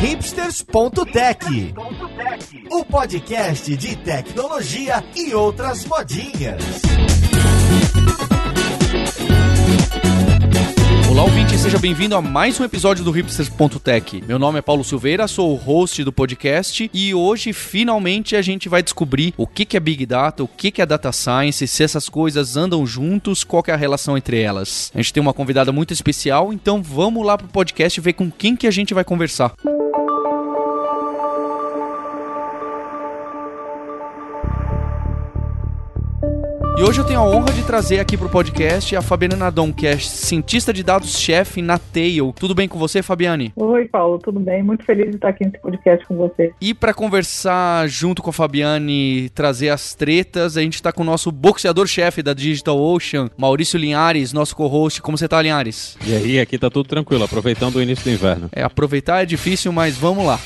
hipsters.tech, o podcast de tecnologia e outras modinhas. Olá, ouvinte, seja bem-vindo a mais um episódio do Hipsters.tech. Meu nome é Paulo Silveira, sou o host do podcast e hoje finalmente a gente vai descobrir o que é Big Data, o que é Data Science, se essas coisas andam juntos, qual é a relação entre elas. A gente tem uma convidada muito especial, então vamos lá pro podcast ver com quem que a gente vai conversar. Música E hoje eu tenho a honra de trazer aqui pro podcast a Fabiana Nadon, que é cientista de dados-chefe na Tail. Tudo bem com você, Fabiane? Oi, Paulo, tudo bem? Muito feliz de estar aqui nesse podcast com você. E para conversar junto com a Fabiane, trazer as tretas, a gente está com o nosso boxeador-chefe da Digital Ocean, Maurício Linhares, nosso co-host. Como você tá, Linhares? E aí, aqui tá tudo tranquilo, aproveitando o início do inverno. É, aproveitar é difícil, mas vamos lá.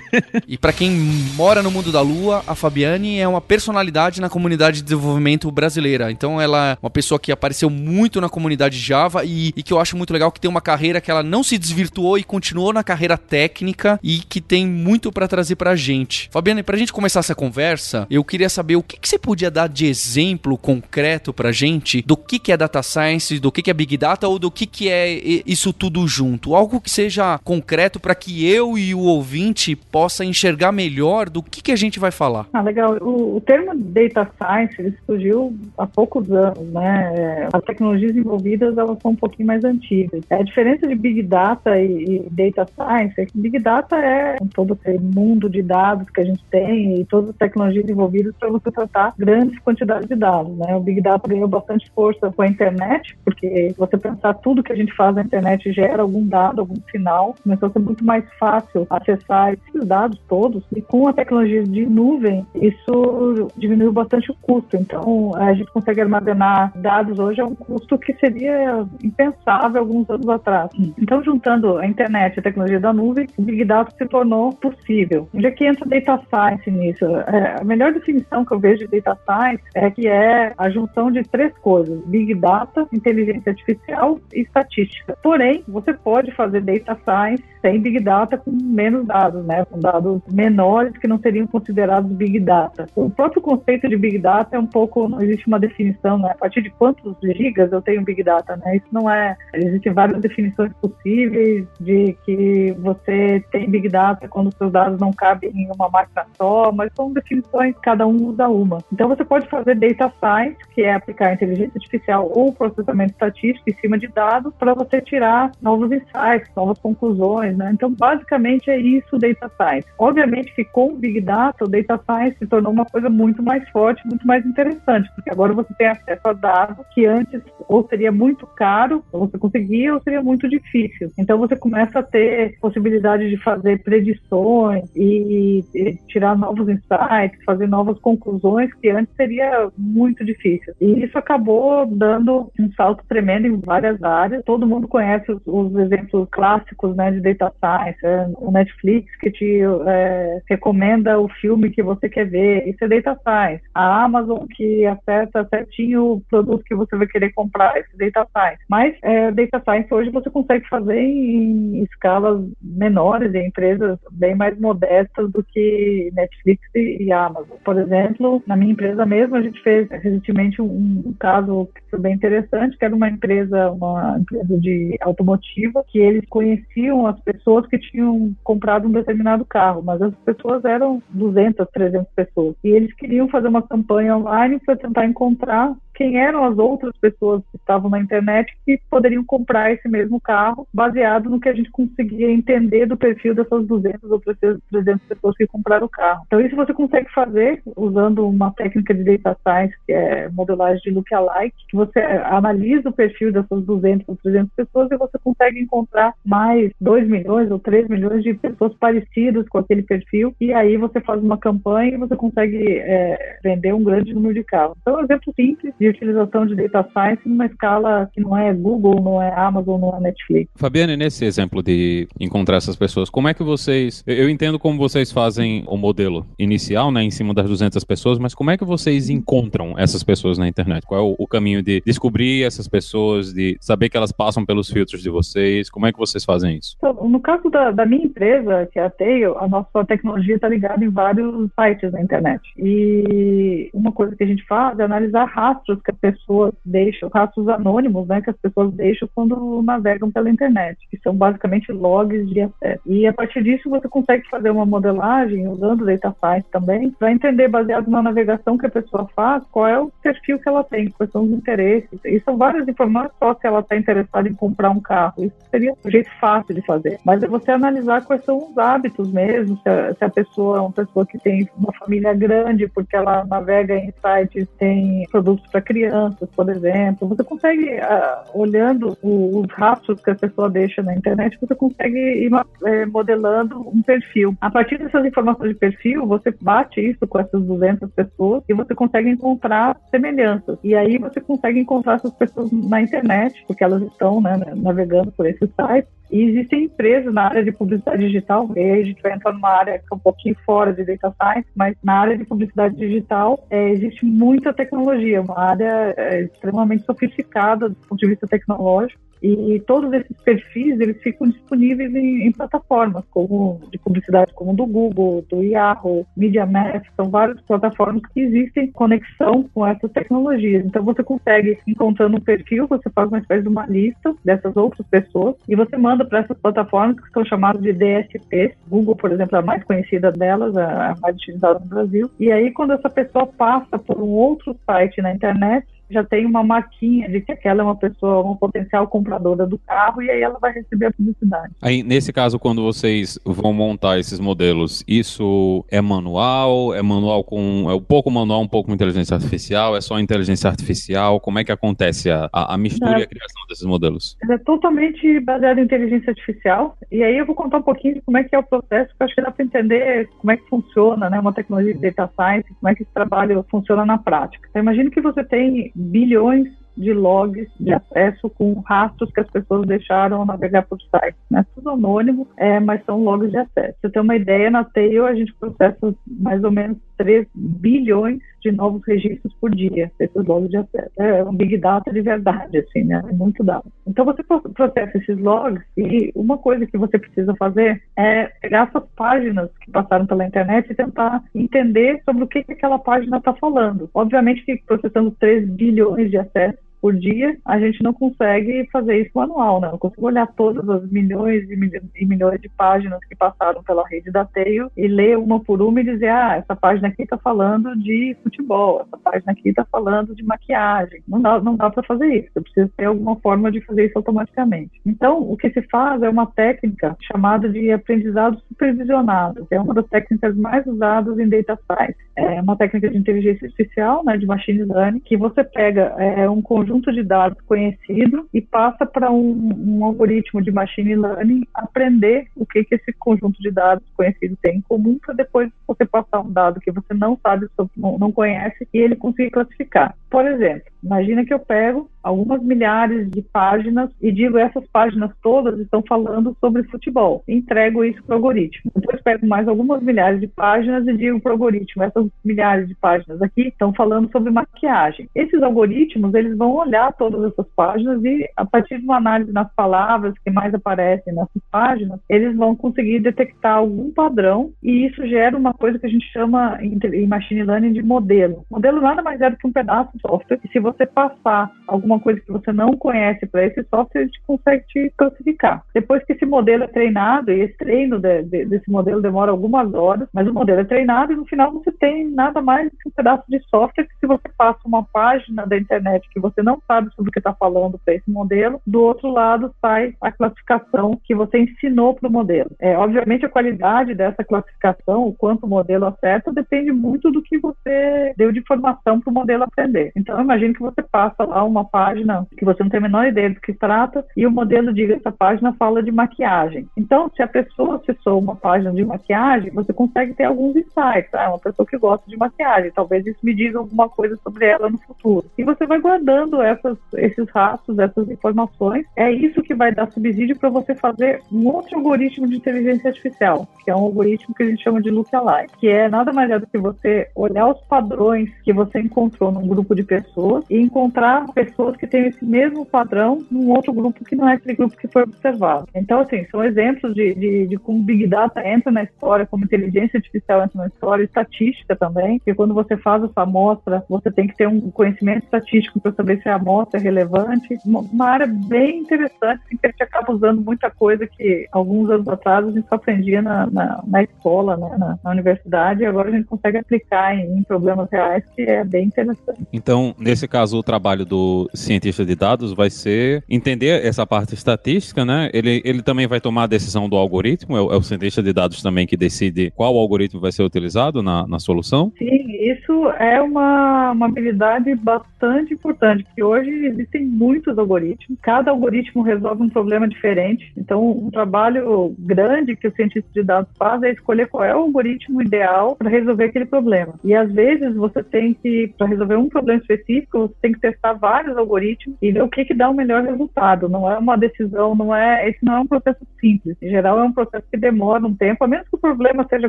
e para quem mora no mundo da lua, a Fabiane é uma personalidade na comunidade de desenvolvimento brasileiro brasileira. Então ela é uma pessoa que apareceu muito na comunidade Java e, e que eu acho muito legal que tem uma carreira que ela não se desvirtuou e continuou na carreira técnica e que tem muito para trazer pra gente. Fabiana, pra gente começar essa conversa, eu queria saber o que, que você podia dar de exemplo concreto pra gente do que, que é data science, do que, que é big data ou do que, que é isso tudo junto. Algo que seja concreto para que eu e o ouvinte possa enxergar melhor do que, que a gente vai falar. Ah, legal. O, o termo data science surgiu há poucos anos, né? As tecnologias envolvidas elas são um pouquinho mais antigas. A diferença de Big Data e, e Data Science é que Big Data é todo esse mundo de dados que a gente tem e todas as tecnologias envolvidas para você tratar grandes quantidades de dados, né? O Big Data ganhou bastante força com a internet, porque você pensar tudo que a gente faz na internet gera algum dado, algum sinal, começou a ser muito mais fácil acessar esses dados todos e com a tecnologia de nuvem isso diminuiu bastante o custo. Então a gente consegue armazenar dados hoje a um custo que seria impensável alguns anos atrás. Então, juntando a internet e a tecnologia da nuvem, o Big Data se tornou possível. Onde é que entra Data Science nisso? É, a melhor definição que eu vejo de Data Science é que é a junção de três coisas: Big Data, inteligência artificial e estatística. Porém, você pode fazer Data Science sem Big Data com menos dados, né? com dados menores que não seriam considerados Big Data. O próprio conceito de Big Data é um pouco, não existe uma definição, né? A partir de quantos gigas eu tenho Big Data, né? Isso não é. Existem várias definições possíveis de que você tem Big Data quando seus dados não cabem em uma máquina só, mas são definições, cada um usa uma. Então você pode fazer Data Science, que é aplicar inteligência artificial ou processamento estatístico em cima de dados para você tirar novos insights, novas conclusões, né? Então basicamente é isso Data Science. Obviamente que com o Big Data, o Data Science se tornou uma coisa muito mais forte, muito mais interessante, porque agora você tem acesso a dados que antes ou seria muito caro, você conseguia, ou seria muito difícil. Então você começa a ter possibilidade de fazer predições e, e tirar novos insights, fazer novas conclusões que antes seria muito difícil. E isso acabou dando um salto tremendo em várias áreas. Todo mundo conhece os, os exemplos clássicos né, de data science, é, o Netflix que te é, recomenda o filme que você quer ver, isso é data science. A Amazon que acerta certinho o produto que você vai querer comprar, esse data science. Mas é, data science hoje você consegue fazer em escalas menores, em empresas bem mais modestas do que Netflix e Amazon. Por exemplo, na minha empresa mesmo, a gente fez recentemente um, um caso que foi bem interessante, que era uma empresa, uma empresa de automotiva, que eles conheciam as pessoas que tinham comprado um determinado carro, mas as pessoas eram 200, 300 pessoas. E eles queriam fazer uma campanha online para tentar encontrar quem eram as outras pessoas que estavam na internet que poderiam comprar esse mesmo carro, baseado no que a gente conseguia entender do perfil dessas 200 ou 300 pessoas que compraram o carro. Então, isso você consegue fazer usando uma técnica de data science, que é modelagem de lookalike, que você analisa o perfil dessas 200 ou 300 pessoas e você consegue encontrar mais 2 milhões ou 3 milhões de pessoas parecidas com aquele perfil, e aí você faz uma campanha e você consegue é, vender um grande número de carros. Então, é um exemplo simples de de utilização de data science numa escala que não é Google, não é Amazon, não é Netflix. Fabiane, nesse exemplo de encontrar essas pessoas, como é que vocês. Eu entendo como vocês fazem o modelo inicial, né, em cima das 200 pessoas, mas como é que vocês encontram essas pessoas na internet? Qual é o, o caminho de descobrir essas pessoas, de saber que elas passam pelos filtros de vocês? Como é que vocês fazem isso? Então, no caso da, da minha empresa, que é a Tail, a nossa tecnologia está ligada em vários sites na internet. E uma coisa que a gente faz é analisar rastros que as pessoas deixam, rastros anônimos, né, que as pessoas deixam quando navegam pela internet, que são basicamente logs de acesso. E a partir disso você consegue fazer uma modelagem usando data science também, para entender baseado na navegação que a pessoa faz, qual é o perfil que ela tem, quais são os interesses. E são várias informações só se ela está interessada em comprar um carro. Isso seria um jeito fácil de fazer. Mas é você analisar quais são os hábitos mesmo, se a, se a pessoa é uma pessoa que tem uma família grande, porque ela navega em sites, tem produtos para crianças, por exemplo. Você consegue, uh, olhando o, os rastros que a pessoa deixa na internet, você consegue ir é, modelando um perfil. A partir dessas informações de perfil, você bate isso com essas 200 pessoas e você consegue encontrar semelhanças. E aí você consegue encontrar essas pessoas na internet, porque elas estão né, navegando por esses sites. E existem empresas na área de publicidade digital, e aí a gente vai entrar numa área que é um pouquinho fora de data science, mas na área de publicidade digital é, existe muita tecnologia, uma área é, extremamente sofisticada do ponto de vista tecnológico. E todos esses perfis eles ficam disponíveis em, em, plataformas como de publicidade como do Google, do Yahoo, MediaMath, são várias plataformas que existem conexão com essas tecnologias. Então você consegue encontrando um perfil, você faz uma espécie de uma lista dessas outras pessoas e você manda para essas plataformas que são chamadas de DSPs. Google, por exemplo, é a mais conhecida delas, a mais utilizada no Brasil. E aí quando essa pessoa passa por um outro site na internet já tem uma marquinha de que aquela é uma pessoa, uma potencial compradora do carro, e aí ela vai receber a publicidade. Aí, nesse caso, quando vocês vão montar esses modelos, isso é manual? É manual com. É um pouco manual, um pouco com inteligência artificial? É só inteligência artificial? Como é que acontece a, a, mistura é. e a criação desses modelos? É totalmente baseado em inteligência artificial, e aí eu vou contar um pouquinho de como é que é o processo, porque acho que dá para entender como é que funciona, né, uma tecnologia de data science, como é que esse trabalho funciona na prática. Então, imagine que você tem bilhões de logs de acesso com rastros que as pessoas deixaram ao navegar por site. Né? Tudo anônimo, é, mas são logs de acesso. Você tem uma ideia, na Tail a gente processa mais ou menos 3 bilhões de novos registros por dia, esses logs de acesso. É um big data de verdade, assim, né? É muito dado. Então você processa esses logs e uma coisa que você precisa fazer é pegar essas páginas que passaram pela internet e tentar entender sobre o que, que aquela página está falando. Obviamente que processando 3 bilhões de acessos por dia, a gente não consegue fazer isso manual, né? Não consigo olhar todas as milhões e milhões de páginas que passaram pela rede da Teio e ler uma por uma e dizer, ah, essa página aqui está falando de futebol, essa página aqui está falando de maquiagem. Não dá, não dá para fazer isso. Eu preciso ter alguma forma de fazer isso automaticamente. Então, o que se faz é uma técnica chamada de aprendizado supervisionado, que é uma das técnicas mais usadas em data science. É uma técnica de inteligência artificial, né, de machine learning, que você pega é, um conjunto de dados conhecido e passa para um, um, algoritmo de machine learning aprender o que, que esse conjunto de dados conhecido tem em comum para depois você passar um dado que você não sabe, não, não conhece e ele conseguir classificar. Por exemplo, imagina que eu pego algumas milhares de páginas e digo essas páginas todas estão falando sobre futebol. Entrego isso para o algoritmo. Depois pego mais algumas milhares de páginas e digo para o algoritmo essas milhares de páginas aqui estão falando sobre maquiagem. Esses algoritmos eles vão olhar todas essas páginas e a partir de uma análise nas palavras que mais aparecem nessas páginas, eles vão conseguir detectar algum padrão e isso gera uma coisa que a gente chama em machine learning de modelo. Modelo nada mais é do que um pedaço de software se você passar alguma coisa que você não conhece para esse software, gente consegue te classificar. Depois que esse modelo é treinado, e esse treino de, de, desse modelo demora algumas horas, mas o modelo é treinado e no final você tem nada mais que um pedaço de software que se você passa uma página da internet que você não sabe sobre o que está falando para esse modelo, do outro lado sai a classificação que você ensinou para o modelo. É, obviamente a qualidade dessa classificação, o quanto o modelo acerta, depende muito do que você deu de informação para o modelo aprender. Então, imagine que você passa lá uma página que você não tem a menor ideia do que trata e o modelo diga essa página fala de maquiagem. Então, se a pessoa acessou uma página de maquiagem, você consegue ter alguns insights. Ah, é uma pessoa que gosta de maquiagem, talvez isso me diga alguma coisa sobre ela no futuro. E você vai guardando essas, esses rastros, essas informações. É isso que vai dar subsídio para você fazer um outro algoritmo de inteligência artificial, que é um algoritmo que a gente chama de lookalike, que é nada mais é do que você olhar os padrões que você encontrou num grupo de pessoas e encontrar pessoas que têm esse mesmo padrão num outro grupo que não é aquele grupo que foi observado. Então, assim, são exemplos de, de, de como Big Data entra na história, como inteligência artificial entra na história, estatística também, que quando você faz essa amostra, você tem que ter um conhecimento estatístico para saber se a amostra é relevante. Uma área bem interessante, assim, que a gente acaba usando muita coisa que alguns anos atrás a gente só aprendia na, na, na escola, né, na, na, universidade, e agora a gente consegue aplicar em, em problemas reais, que é bem interessante. Então, nesse caso, o trabalho do cientista de dados vai ser entender essa parte estatística, né? Ele, ele também vai tomar a decisão do algoritmo, é é o cientista de dados também que decide qual algoritmo vai ser utilizado na, na solução? Sim, isso é uma, uma habilidade bastante importante, porque hoje existem muitos algoritmos, cada algoritmo resolve um problema diferente, então um trabalho grande que o cientista de dados faz é escolher qual é o algoritmo ideal para resolver aquele problema. E às vezes você tem que, para resolver um problema específico, você tem que testar vários algoritmos e ver o que, que dá o melhor resultado. Não é uma decisão, não é, esse não é um processo simples. Em geral, é um processo que demora um tempo, a menos que o problema seja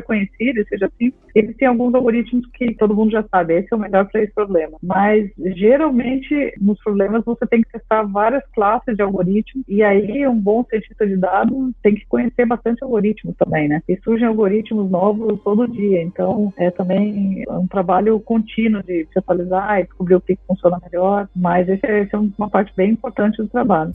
conhecido e seja simples. Existem alguns algoritmos que todo mundo já sabe, esse é o melhor para esse problema. Mas geralmente nos problemas você tem que testar várias classes de algoritmos e aí um bom cientista de dados tem que conhecer bastante algoritmos também, né? E surgem algoritmos novos todo dia, então é também um trabalho contínuo de se atualizar e descobrir o que funciona melhor. Mas esse é, é uma parte bem importante do trabalho.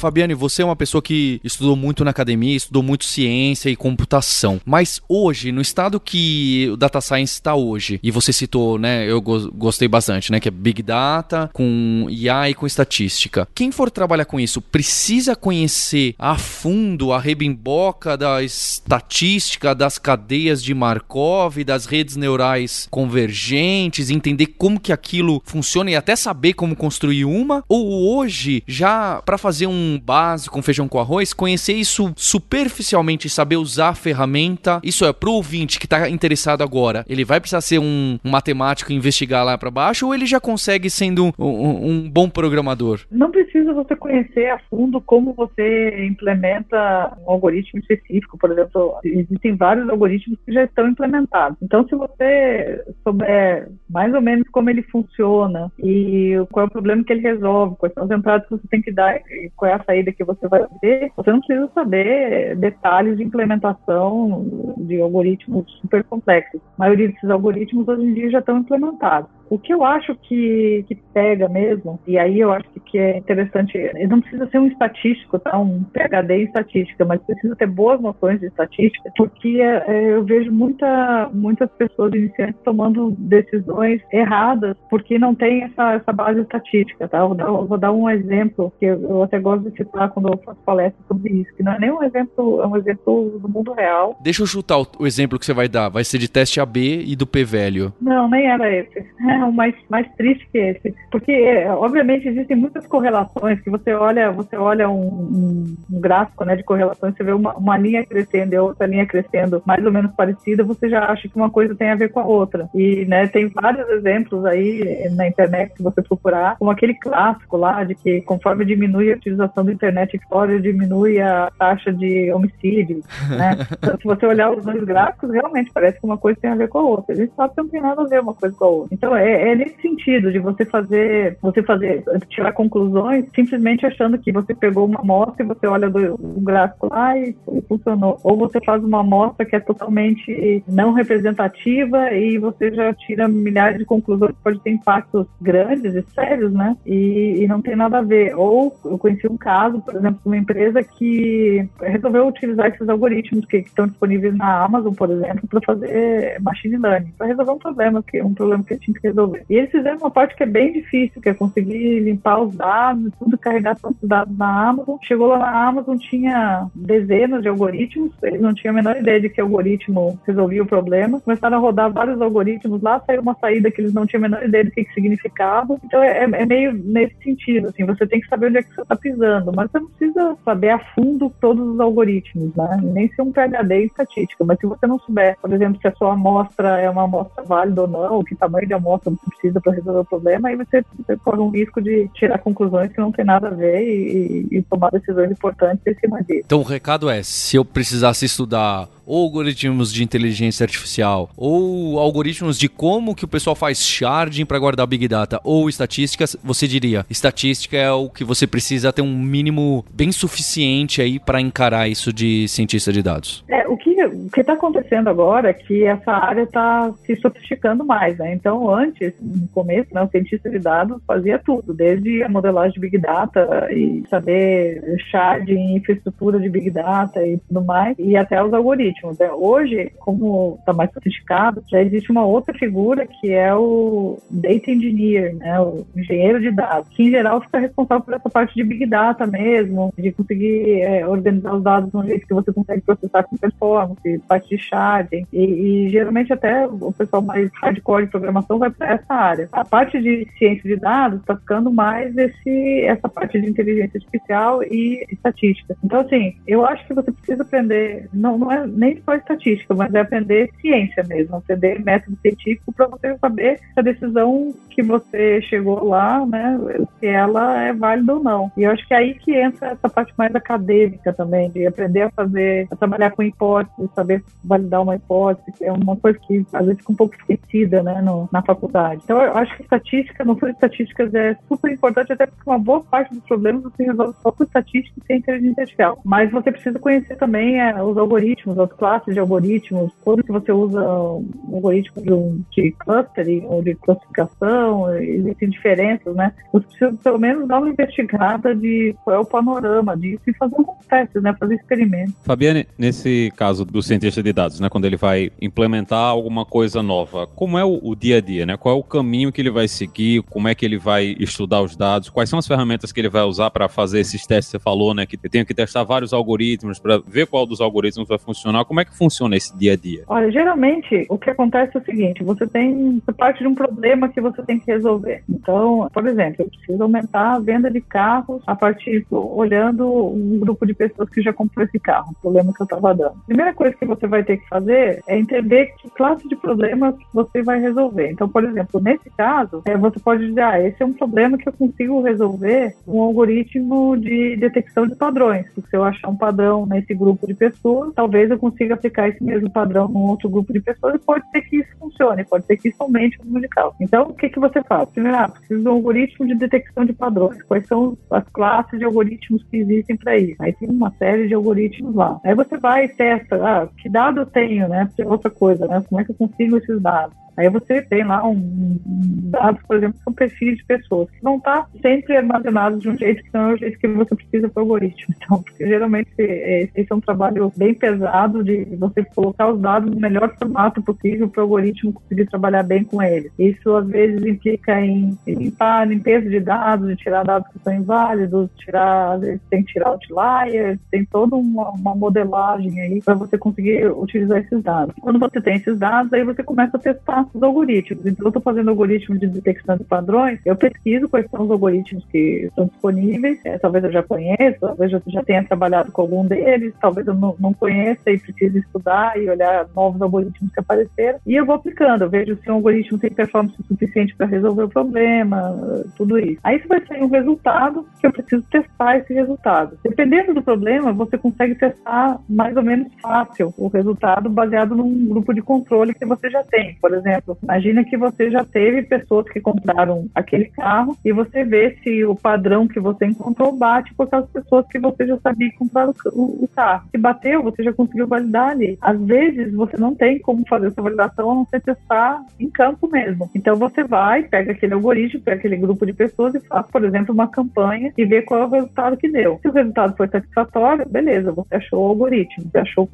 Fabiane, você é uma pessoa que estudou muito na academia, estudou muito ciência e computação. Mas hoje, no estado que o data science está hoje, e você citou, né, eu go gostei bastante, né, que é Big Data com IA e com estatística. Quem for trabalhar com isso precisa conhecer a fundo a rebimboca da estatística, das cadeias de Markov, das redes neurais convergentes, entender como que aquilo funciona e até saber como construir uma? Ou hoje, já para fazer um básico, um feijão com arroz, conhecer isso superficialmente saber usar a ferramenta, isso é pro ouvinte que tá interessado agora, ele vai precisar ser um, um matemático e investigar lá para baixo ou ele já consegue sendo um, um, um, bom programador? Não precisa você conhecer a fundo como você implementa um algoritmo específico, por exemplo, existem vários algoritmos que já estão implementados. Então, se você souber mais ou menos como ele funciona e qual é o problema que ele resolve, quais são as entradas que você tem que dar e qual é a saída que você vai ter, você não precisa saber detalhes de implementação de algoritmos super complexos. A maioria desses algoritmos hoje em dia já estão implementados. O que eu acho que, que pega mesmo, e aí eu acho que é interessante, não precisa ser um estatístico, tá? um PhD em estatística, mas precisa ter boas noções de estatística, porque é, eu vejo muita, muitas pessoas iniciantes tomando decisões erradas porque não tem essa, essa base estatística. Tá? Vou, dar, vou dar um exemplo que eu, eu até gosto de citar quando eu faço palestra sobre isso, que não é nem um exemplo, é um exemplo do mundo real. Deixa eu chutar o, o exemplo que você vai dar. Vai ser de teste AB e do P velho. Não, nem era esse. Mais, mais triste que esse. Porque, obviamente, existem muitas correlações que você olha, você olha um, um, um gráfico né, de correlações, você vê uma, uma linha crescendo e outra linha crescendo mais ou menos parecida, você já acha que uma coisa tem a ver com a outra. E né, tem vários exemplos aí na internet, se você procurar, como aquele clássico lá de que conforme diminui a utilização da Internet Explorer, diminui a taxa de homicídio. Né? então, se você olhar os dois gráficos, realmente parece que uma coisa tem a ver com a outra. A gente sabe que não tem nada a ver uma coisa com a outra. Então, é, é nesse sentido de você fazer, você fazer, tirar conclusões simplesmente achando que você pegou uma amostra e você olha do, gráfico lá e, e funcionou. Ou você faz uma amostra que é totalmente não representativa e você já tira milhares de conclusões que pode ter impactos grandes e sérios, né? E, e não tem nada a ver. Ou eu conheci um caso, por exemplo, de uma empresa que resolveu utilizar esses algoritmos que, que estão disponíveis na Amazon, por exemplo, para fazer machine learning, para resolver um problema que um problema que tinha que resolver. E eles fizeram uma parte que é bem difícil, que é conseguir limpar os dados, tudo carregar todos os dados na Amazon. Chegou lá na Amazon, tinha dezenas de algoritmos, eles não tinham a menor ideia de que algoritmo resolvia o problema. Começaram a rodar vários algoritmos lá, saiu uma saída que eles não tinham a menor ideia do que, que significava. Então é, é, meio nesse sentido, assim, você tem que saber onde é que você está pisando, mas você não precisa saber a fundo todos os algoritmos, né? Nem ser um PhD em estatística, mas se você não souber, por exemplo, se a sua amostra é uma amostra válida ou não, que tamanho de amostra você precisa para resolver o problema, aí você, corre um risco de tirar conclusões que não tem nada a ver e, e, e tomar decisões importantes em cima disso. Então o recado é, se eu precisasse estudar ou algoritmos de inteligência artificial, ou algoritmos de como que o pessoal faz sharding para guardar Big Data, ou estatísticas, você diria, estatística é o que você precisa ter um mínimo bem suficiente aí para encarar isso de cientista de dados. É, o que o que está acontecendo agora é que essa área está se sofisticando mais, né? Então, antes, no começo, né, o cientista de dados fazia tudo, desde a modelagem de Big Data e saber sharding, infraestrutura de Big Data e tudo mais, e até os algoritmos Hoje, como está mais sofisticado, já existe uma outra figura que é o Data Engineer, né? o engenheiro de dados, que em geral fica responsável por essa parte de Big Data mesmo, de conseguir é, organizar os dados de um jeito que você consegue processar com performance, parte de sharding, e, e geralmente até o pessoal mais hardcore de programação vai para essa área. A parte de ciência de dados está ficando mais esse, essa parte de inteligência artificial e estatística. Então, assim, eu acho que você precisa aprender, não, não é nem nem só estatística, mas é aprender ciência mesmo, aprender método científico para você saber se a decisão que você chegou lá, né, se ela é válida ou não. E eu acho que é aí que entra essa parte mais acadêmica também, de aprender a fazer, a trabalhar com hipóteses, saber validar uma hipótese, é uma coisa que às vezes fica um pouco esquecida, né, no, na faculdade. Então eu acho que estatística, no fundo, estatísticas é super importante, até porque uma boa parte dos problemas você resolve só com estatística e sem inteligência artificial. Mas você precisa conhecer também é, os algoritmos, as classes de algoritmos, quando que você usa um algoritmo de, um, de clustering ou de classificação, existem diferenças, né? Você precisa pelo menos dar uma investigada de qual é o panorama disso e fazer alguns testes, né? Fazer experimentos. Fabiane, nesse caso do cientista de dados, né? Quando ele vai implementar alguma coisa nova, como é o, o dia a dia, né? Qual é o caminho que ele vai seguir? Como é que ele vai estudar os dados? Quais são as ferramentas que ele vai usar para fazer esses testes? Você falou, né? Que eu tenho que testar vários algoritmos para ver qual dos algoritmos vai funcionar. Como é que funciona esse dia a dia? Olha, geralmente o que acontece é o seguinte: você tem você parte de um problema que você tem que resolver. Então, por exemplo, eu preciso aumentar a venda de carros a partir olhando um grupo de pessoas que já comprou esse carro, o problema que eu estava dando. Primeira coisa que você vai ter que fazer é entender que classe de problemas você vai resolver. Então, por exemplo, nesse caso, é, você pode dizer, ah, esse é um problema que eu consigo resolver com um algoritmo de detecção de padrões. Se eu achar um padrão nesse grupo de pessoas, talvez eu consiga aplicar aplicar esse mesmo padrão num outro grupo de pessoas e pode ser que isso funcione, pode ser que isso aumente o número. Então, o que, que você faz? Primeiro, ah, preciso de um algoritmo de detecção de padrões. Quais são as classes de algoritmos que existem para isso? Aí tem uma série de algoritmos lá. Aí você vai e testa, ah, que dado eu tenho, né? Outra coisa, né? Como é que eu consigo esses dados? Aí você tem lá um, dados, por exemplo, são perfis de pessoas que vão estar sempre armazenados de um jeito que não é o jeito que você precisa para o algoritmo. Então, geralmente é, esse é um trabalho bem pesado de você colocar os dados no melhor formato possível para o algoritmo conseguir trabalhar bem com eles. Isso às vezes implica em limpar limpeza de dados, de tirar dados que são inválidos, tirar, tem que tirar outliers, tem toda uma, uma modelagem aí para você conseguir utilizar esses dados. Quando você tem esses dados, aí você começa a testar os algoritmos. Então, eu estou fazendo algoritmo de detecção de padrões, eu pesquiso quais são os algoritmos que estão disponíveis, é, talvez eu já conheça, talvez eu já tenha trabalhado com algum deles, talvez eu não, não conheça e precise estudar e olhar novos algoritmos que apareceram, e eu vou aplicando, eu vejo se um algoritmo tem performance suficiente para resolver o problema, tudo isso. Aí você vai sair um resultado que eu preciso testar esse resultado. Dependendo do problema, você consegue testar mais ou menos fácil o resultado baseado num grupo de controle que você já tem. Por exemplo, exemplo, imagina que você já teve pessoas que compraram aquele carro e você vê se o padrão que você encontrou bate com aquelas pessoas que você já sabia que compraram o, carro. Se bateu, você já conseguiu validar ali. Às vezes, você não tem como fazer essa validação a não ser testar em campo mesmo. Então, você vai, pega aquele algoritmo, pega aquele grupo de pessoas e faz, por exemplo, uma campanha e vê qual é o resultado que deu. Se o resultado foi satisfatório, beleza, você achou o algoritmo, você achou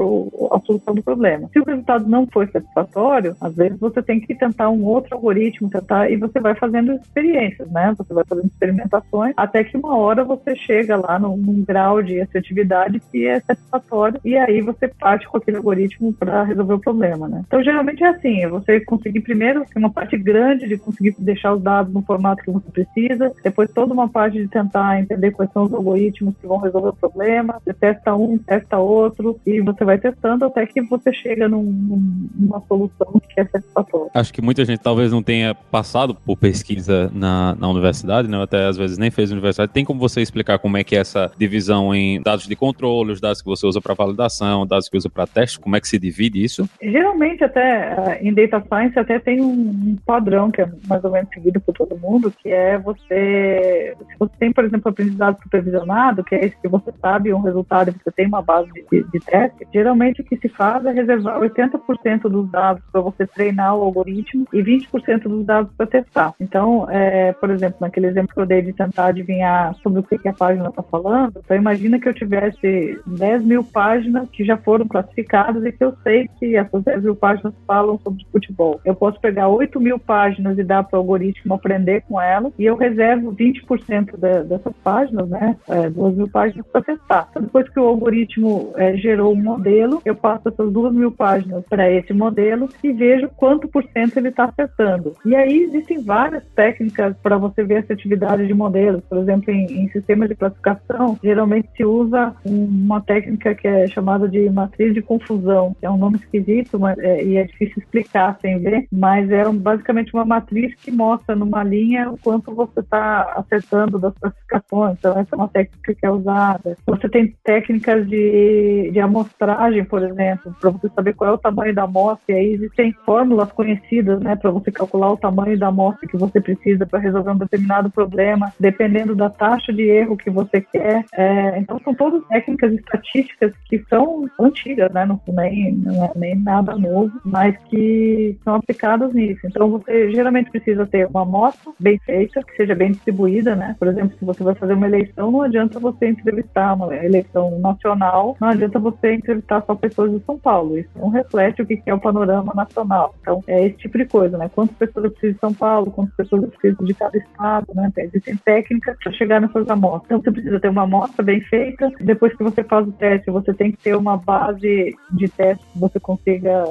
a solução do problema. Se o resultado não foi satisfatório, às vezes você tem que tentar um outro algoritmo, tentar, e você vai fazendo experiências, né? Você vai fazendo experimentações, até que uma hora você chega lá num, num grau de assertividade que é satisfatório, e aí você parte com aquele algoritmo para resolver o problema, né? Então, geralmente é assim, você conseguir primeiro uma parte grande de conseguir deixar os dados no formato que você precisa, depois toda uma parte de tentar entender quais são os algoritmos que vão resolver o problema, você testa um, testa outro, e você vai testando até que você chega num, numa solução que é satisfatória. Acho que muita gente talvez não tenha passado por pesquisa na, na universidade, né? até às vezes nem fez universidade. Tem como você explicar como é que é essa divisão em dados de controle, os dados que você usa para validação, dados que usa para teste, como é que se divide isso? Geralmente até em data science até tem um padrão que é mais ou menos seguido por todo mundo, que é você, se você tem, por exemplo, aprendizado supervisionado, que é esse que você sabe um resultado, você tem uma base de, de teste, geralmente o que se faz é reservar 80% dos dados para você treinar o algoritmo e 20% dos dados para testar. Então, é, por exemplo, naquele exemplo que eu dei de tentar adivinhar sobre o que, que a página está falando, então imagina que eu tivesse 10 mil páginas que já foram classificadas e que eu sei que essas 10 mil páginas falam sobre futebol. Eu posso pegar 8 mil páginas e dar para o algoritmo aprender com elas e eu reservo 20% de, dessas páginas, né, é, 2 mil páginas para testar. Então, depois que o algoritmo é, gerou um modelo, eu passo essas 2 mil páginas para esse modelo e vejo quanto ele está acertando. E aí existem várias técnicas para você ver a assertividade de modelos. Por exemplo, em, em sistemas de classificação, geralmente se usa uma técnica que é chamada de matriz de confusão, é um nome esquisito mas, é, e é difícil explicar sem ver, mas é um, basicamente uma matriz que mostra numa linha o quanto você está acertando das classificações. Então, essa é uma técnica que é usada. Você tem técnicas de, de amostragem, por exemplo, para você saber qual é o tamanho da amostra, e aí existem fórmulas conhecidas, né, para você calcular o tamanho da amostra que você precisa para resolver um determinado problema, dependendo da taxa de erro que você quer. É, então, são todas técnicas estatísticas que são antigas, né, não, nem, não é nem nada novo, mas que são aplicadas nisso. Então, você geralmente precisa ter uma amostra bem feita, que seja bem distribuída, né? Por exemplo, se você vai fazer uma eleição, não adianta você entrevistar uma eleição nacional, não adianta você entrevistar só pessoas de São Paulo. Isso não reflete o que é o panorama nacional. Então, é esse tipo de coisa, né? Quantas pessoas precisam de São Paulo, quantas pessoas precisam de cada estado, né? Existem técnicas para chegar nessas amostras. Então, você precisa ter uma amostra bem feita. Depois que você faz o teste, você tem que ter uma base de teste que você consiga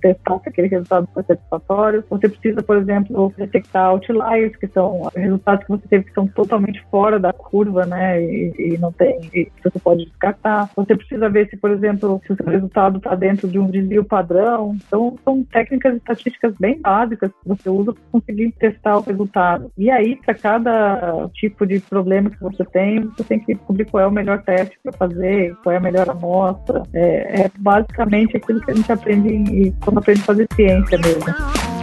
testar se aquele resultado foi satisfatório. Você precisa, por exemplo, detectar outliers, que são resultados que você teve que são totalmente fora da curva, né? E, e não tem, e você pode descartar. Você precisa ver se, por exemplo, se o seu resultado está dentro de um desvio padrão. Então, são técnicas estatísticas bem básicas que você usa para conseguir testar o resultado. E aí, para cada tipo de problema que você tem, você tem que descobrir qual é o melhor teste para fazer, qual é a melhor amostra. É, é basicamente aquilo que a gente aprende em, quando aprende a fazer ciência mesmo.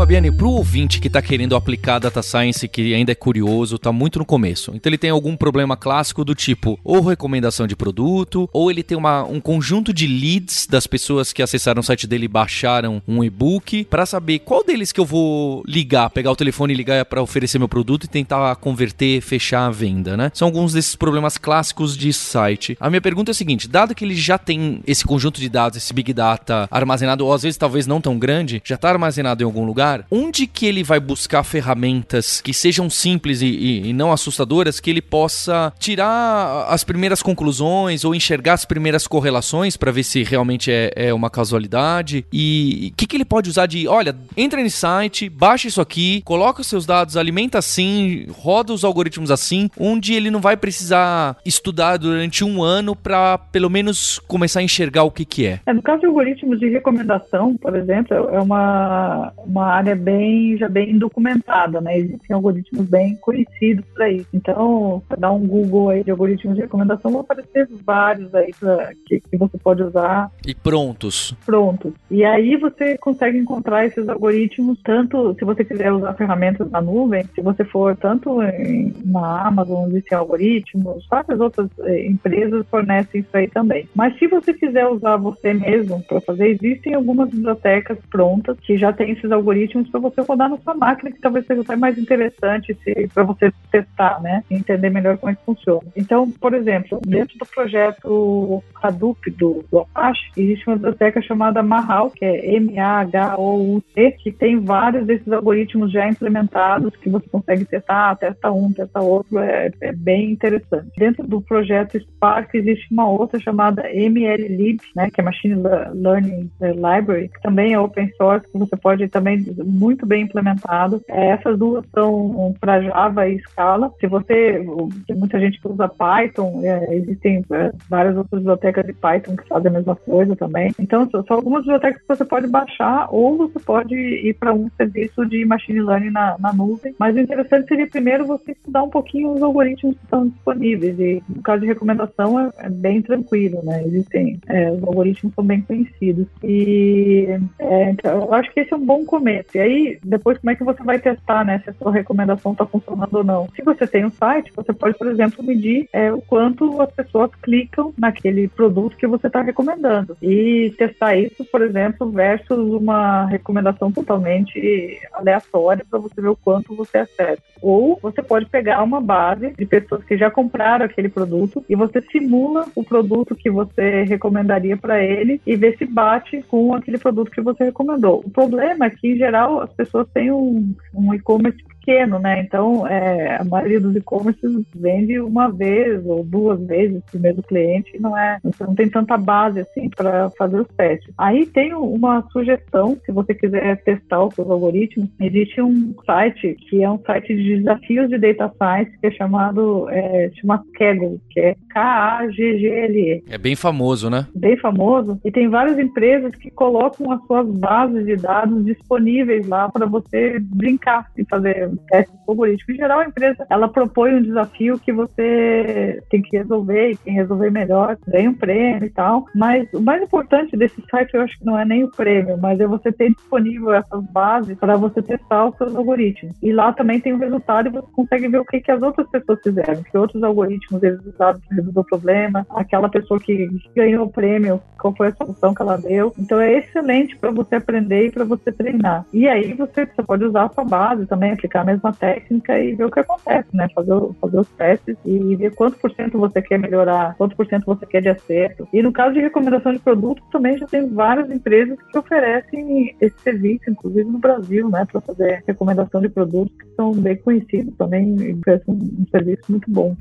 Fabiane, para o ouvinte que está querendo aplicar Data Science, que ainda é curioso, está muito no começo. Então ele tem algum problema clássico do tipo, ou recomendação de produto, ou ele tem uma, um conjunto de leads das pessoas que acessaram o site dele e baixaram um e-book, para saber qual deles que eu vou ligar, pegar o telefone e ligar para oferecer meu produto e tentar converter, fechar a venda, né? São alguns desses problemas clássicos de site. A minha pergunta é a seguinte, dado que ele já tem esse conjunto de dados, esse Big Data armazenado, ou às vezes talvez não tão grande, já está armazenado em algum lugar, lugar, onde que ele vai buscar ferramentas que sejam simples e, e, e não assustadoras, que ele possa tirar as primeiras conclusões ou enxergar as primeiras correlações para ver se realmente é, é uma casualidade? E o que, que ele pode usar de, olha, entra nesse site, baixa isso aqui, coloca os seus dados, alimenta assim, roda os algoritmos assim, onde ele não vai precisar estudar durante um ano para pelo menos começar a enxergar o que, que é. é. No caso de algoritmos de recomendação, por exemplo, é uma, uma área bem já bem documentada, né? Existem algoritmos bem conhecidos para isso. Então, dar um Google aí de algoritmos de recomendação, vão aparecer vários aí pra, que, que você pode usar. E prontos. Prontos. E aí você consegue encontrar esses algoritmos tanto se você quiser usar ferramentas na nuvem, se você for tanto em, na Amazon, existem algoritmos, várias outras eh, empresas fornecem isso aí também. Mas se você quiser usar você mesmo para fazer, existem algumas bibliotecas prontas que já têm esses algoritmos algoritmos para você rodar na sua máquina, que talvez seja até mais interessante para você testar, né? E entender melhor como é que funciona. Então, por exemplo, dentro do projeto Hadoop do, do Apache, existe uma biblioteca chamada Mahal, que é M-A-H-O-U-T, que tem vários desses algoritmos já implementados que você consegue testar, testa um, testa outro, é, é bem interessante. Dentro do projeto Spark existe uma outra chamada MLlib, né, que é Machine Learning Library, que também é open source, que você pode também muito bem implementado. É, essas duas são para Java e Scala. Se você, muita gente que usa Python, é, existem é, várias outras bibliotecas de Python que fazem a mesma coisa também. Então, são algumas bibliotecas que você pode baixar ou você pode ir para um serviço de machine learning na, na nuvem. Mas o interessante seria primeiro você estudar um pouquinho os algoritmos que estão disponíveis. E no caso de recomendação é, é bem tranquilo, né? Existem, é, os algoritmos são bem conhecidos. E é, então, eu acho que esse é um bom começo. E aí, depois, como é que você vai testar, né? Se a sua recomendação está funcionando ou não. Se você tem um site, você pode, por exemplo, medir é, o quanto as pessoas clicam naquele produto que você está recomendando. E testar isso, por exemplo, versus uma recomendação totalmente aleatória para você ver o quanto você acerta. Ou você pode pegar uma base de pessoas que já compraram aquele produto e você simula o produto que você recomendaria para ele e ver se bate com aquele produto que você recomendou. O problema é que, em geral, as pessoas têm um, um e-commerce pequeno, né? Então, é, a maioria dos e-commerces vende uma vez ou duas vezes o mesmo cliente, não é? Você não tem tanta base assim para fazer os testes. Aí tem uma sugestão, se você quiser testar os seus algoritmos, existe um site que é um site de desafios de data science que é chamado é, chama Kaggle, que é K-A-G-G-L-E. É bem famoso, né? Bem famoso. E tem várias empresas que colocam as suas bases de dados disponíveis lá para você brincar e fazer testes algoritmos. Em geral, a empresa ela propõe um desafio que você tem que resolver e quem resolver melhor ganha um prêmio e tal. Mas o mais importante desse site eu acho que não é nem o prêmio, mas é você ter disponível essas bases para você testar os seus algoritmos. E lá também tem o resultado e você consegue ver o que, que as outras pessoas fizeram, que outros algoritmos eles usaram para resolver o problema, aquela pessoa que ganhou o prêmio, qual foi a solução que ela deu. Então é excelente para você aprender e para você treinar. E aí você, você pode usar a sua base também, aplicar a mesma técnica e ver o que acontece, né? Fazer, fazer os testes e ver quanto por cento você quer melhorar, quanto por cento você quer de acerto. E no caso de recomendação de produto, também já tem várias empresas que oferecem esse serviço, inclusive no Brasil, né? Para fazer recomendação de produtos que são bem conhecidos também e oferecem um serviço muito bom.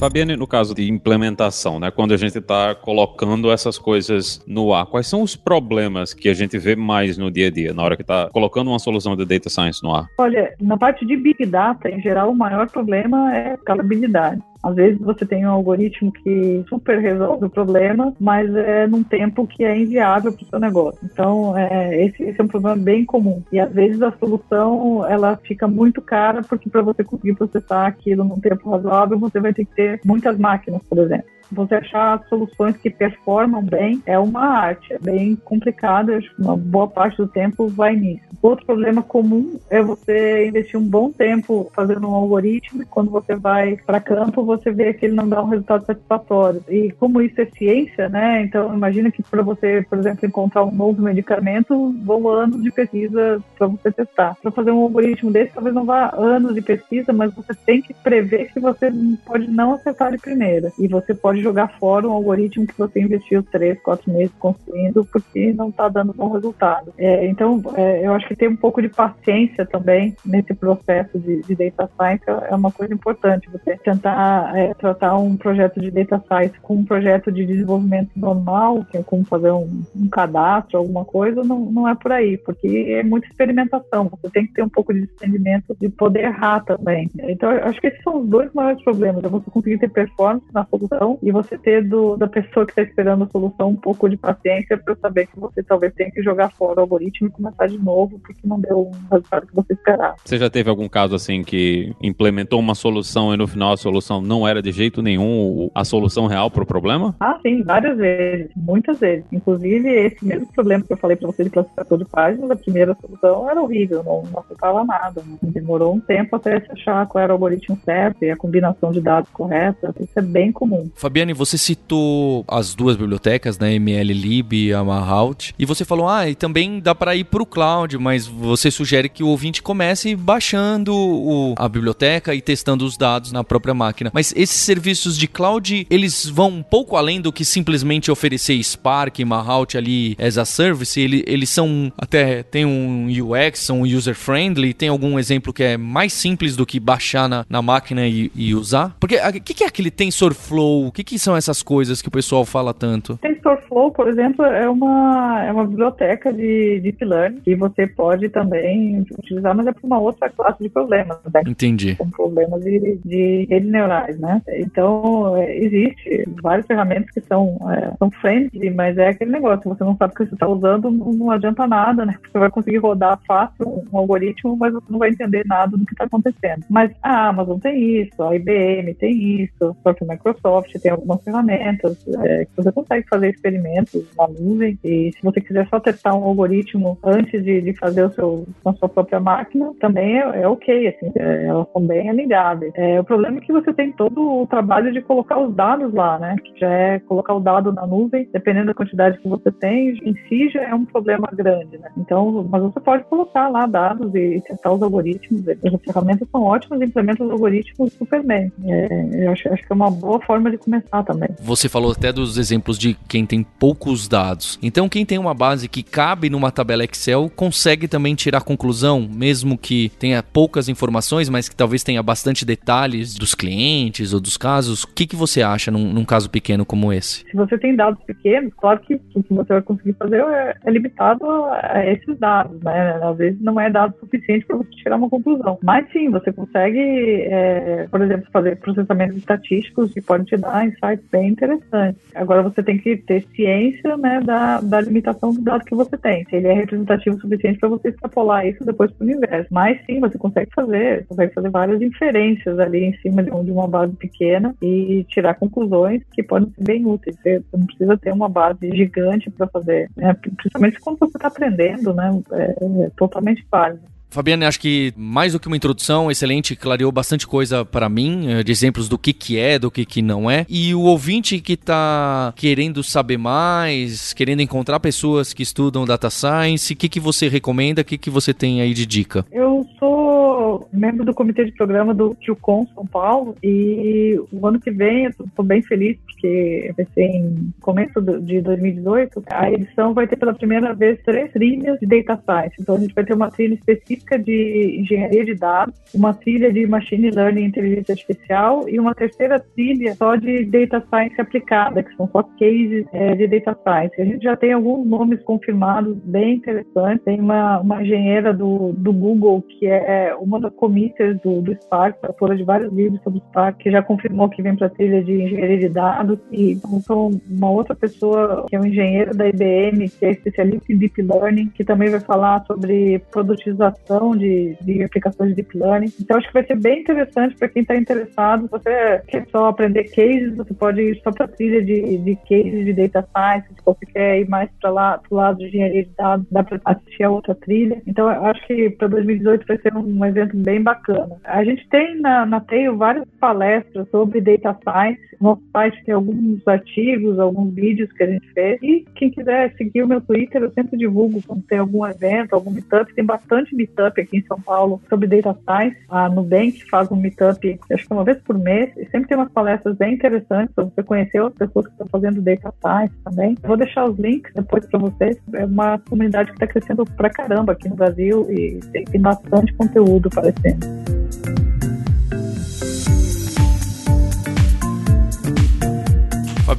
Fabiane, no caso de implementação, né, quando a gente está colocando essas coisas no ar, quais são os problemas que a gente vê mais no dia a dia, na hora que está colocando uma solução de data science no ar? Olha, na parte de Big Data, em geral, o maior problema é escalabilidade. Às vezes você tem um algoritmo que super resolve o problema, mas é num tempo que é inviável para o seu negócio. Então, é, esse, esse, é um problema bem comum. E às vezes a solução ela fica muito cara porque para você conseguir processar aquilo num tempo razoável, você vai ter que ter muitas máquinas, por exemplo você achar soluções que performam bem é uma arte, é bem complicado, uma boa parte do tempo vai nisso. Outro problema comum é você investir um bom tempo fazendo um algoritmo e quando você vai para campo você vê que ele não dá um resultado satisfatório. E como isso é ciência, né? Então imagina que para você, por exemplo, encontrar um novo medicamento, vão anos de pesquisa para você testar. Para fazer um algoritmo desse, talvez não vá anos de pesquisa, mas você tem que prever que você pode não acertar de primeira. E você pode pode jogar fora um algoritmo que você investiu três, quatro meses construindo porque não está dando bom resultado. É, então, é, eu acho que ter um pouco de paciência também nesse processo de, de data science é uma coisa importante. Você tentar é, tratar um projeto de data science com um projeto de desenvolvimento normal, é como fazer um, um cadastro, alguma coisa, não, não é por aí, porque é muita experimentação. Você tem que ter um pouco de entendimento de poder errar também. Então, eu acho que esses são os dois maiores problemas. É você conseguir ter performance na solução e você ter do, da pessoa que está esperando a solução um pouco de paciência para saber que você talvez tenha que jogar fora o algoritmo e começar de novo porque não deu o resultado que você esperava. Você já teve algum caso assim que implementou uma solução e no final a solução não era de jeito nenhum a solução real para o problema? Ah, sim, várias vezes, muitas vezes. Inclusive esse mesmo problema que eu falei para você de classificador de páginas, a primeira solução era horrível, não, não afetava nada. Né? Demorou um tempo até se achar qual era o algoritmo certo e a combinação de dados correta. Isso é bem comum. Fabiana, Fabiane, você citou as duas bibliotecas, né, MLlib e a Mahout, e você falou, ah, e também dá para ir para o cloud, mas você sugere que o ouvinte comece baixando o, a biblioteca e testando os dados na própria máquina. Mas esses serviços de cloud, eles vão um pouco além do que simplesmente oferecer Spark Mahout ali as a service, ele, eles são até tem um UX, são user friendly, tem algum exemplo que é mais simples do que baixar na, na máquina e, e usar? Porque o que, que é aquele TensorFlow? O que, que são essas coisas que o pessoal fala tanto? TensorFlow, por exemplo, é uma, é uma biblioteca de Deep Learning que você pode também utilizar, mas é para uma outra classe de problemas. Né? Entendi. Com problemas de, de redes neurais, né? Então, é, existe várias ferramentas que são, é, são friendly, mas é aquele negócio, você não sabe o que você está usando, não adianta nada, né? Você vai conseguir rodar fácil um algoritmo, mas você não vai entender nada do que está acontecendo. Mas a Amazon tem isso, a IBM tem isso, só que a Microsoft tem algumas ferramentas é, que você consegue fazer experimentos na nuvem e se você quiser só testar um algoritmo antes de, de fazer o seu, sua própria máquina, também é, é ok, assim, é, elas são bem amigáveis. É, o problema é que você tem todo o trabalho de colocar os dados lá, né? Que já é colocar o dado na nuvem, dependendo da quantidade que você tem, em si já é um problema grande, né? Então, mas você pode colocar lá dados e, e testar os algoritmos. As ferramentas são ótimas implementam os algoritmos super bem. É, eu acho, acho que é uma boa forma de começar também. Você falou até dos exemplos de quem tem poucos dados. Então, quem tem uma base que cabe numa tabela Excel consegue também tirar conclusão, mesmo que tenha poucas informações, mas que talvez tenha bastante detalhes dos clientes ou dos casos. O que, que você acha num, num caso pequeno como esse? Se você tem dados pequenos, claro que o que você vai conseguir fazer é, é limitado a esses dados, né? Às vezes não é dado suficiente para você tirar uma conclusão. Mas sim, você consegue, é, por exemplo, fazer processamentos estatísticos que podem te dar insights bem interessantes. Agora você tem que ter ciência né, da, da limitação do dado que você tem. Se ele é representativo o suficiente para você extrapolar isso depois para o universo. Mas sim, você consegue fazer, consegue fazer várias inferências ali em cima de uma base pequena e tirar conclusões que podem ser bem úteis. Você não precisa ter uma base gigante para fazer, né? principalmente quando você está aprendendo, né? É, é totalmente válido. Fabiana, acho que mais do que uma introdução excelente, clareou bastante coisa para mim, eh, de exemplos do que que é, do que que não é. E o ouvinte que tá querendo saber mais, querendo encontrar pessoas que estudam data science, o que que você recomenda, o que que você tem aí de dica? Eu sou membro do comitê de programa do QCon São Paulo e o ano que vem eu tô bem feliz porque vai ser em começo de 2018, a edição vai ter pela primeira vez três trilhas de data science. Então a gente vai ter uma trilha específica de engenharia de dados, uma trilha de machine learning e inteligência artificial e uma terceira trilha só de data science aplicada, que são só cases é, de data science. A gente já tem alguns nomes confirmados bem interessantes. Tem uma, uma engenheira do, do Google, que é uma das comícias do, do Spark, autora de vários livros sobre o Spark, que já confirmou que vem para a trilha de engenharia de dados. E então, uma outra pessoa, que é um engenheiro da IBM, que é especialista em Deep Learning, que também vai falar sobre produtização de, de aplicações de deep learning. Então, acho que vai ser bem interessante para quem está interessado. Você quer só aprender cases, você pode ir só para a trilha de, de cases de data science. Se você quer ir mais para lá, para o lado de engenharia de dados, dá para assistir a outra trilha. Então, acho que para 2018 vai ser um, um, bem bacana. A gente tem na, na Tail várias palestras sobre data science. Nosso site tem alguns artigos, alguns vídeos que a gente fez. E quem quiser seguir o meu Twitter, eu sempre divulgo quando tem algum evento, algum meetup. Tem bastante meetup aqui em São Paulo sobre Data Science. A Nubank faz um meetup, acho que uma vez por mês, e sempre tem umas palestras bem interessantes para você conhecer outras pessoas que estão fazendo Data Science também. Vou deixar os links depois para vocês. É uma comunidade que está crescendo pra caramba aqui no Brasil e tem, bastante conteúdo aparecendo.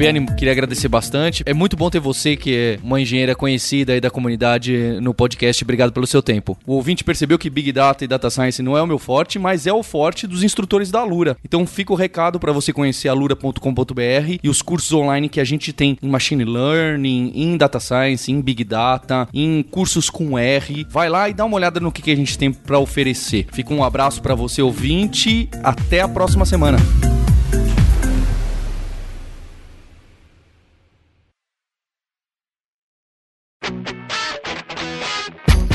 Fabiane, queria agradecer bastante. É muito bom ter você, que é uma engenheira conhecida aí da comunidade no podcast. Obrigado pelo seu tempo. O ouvinte percebeu que Big Data e Data Science não é o meu forte, mas é o forte dos instrutores da Lura. Então fica o recado para você conhecer a lura.com.br e os cursos online que a gente tem em Machine Learning, em Data Science, em Big Data, em cursos com R. Vai lá e dá uma olhada no que, que a gente tem para oferecer. Fica um abraço para você, ouvinte. Até a próxima semana.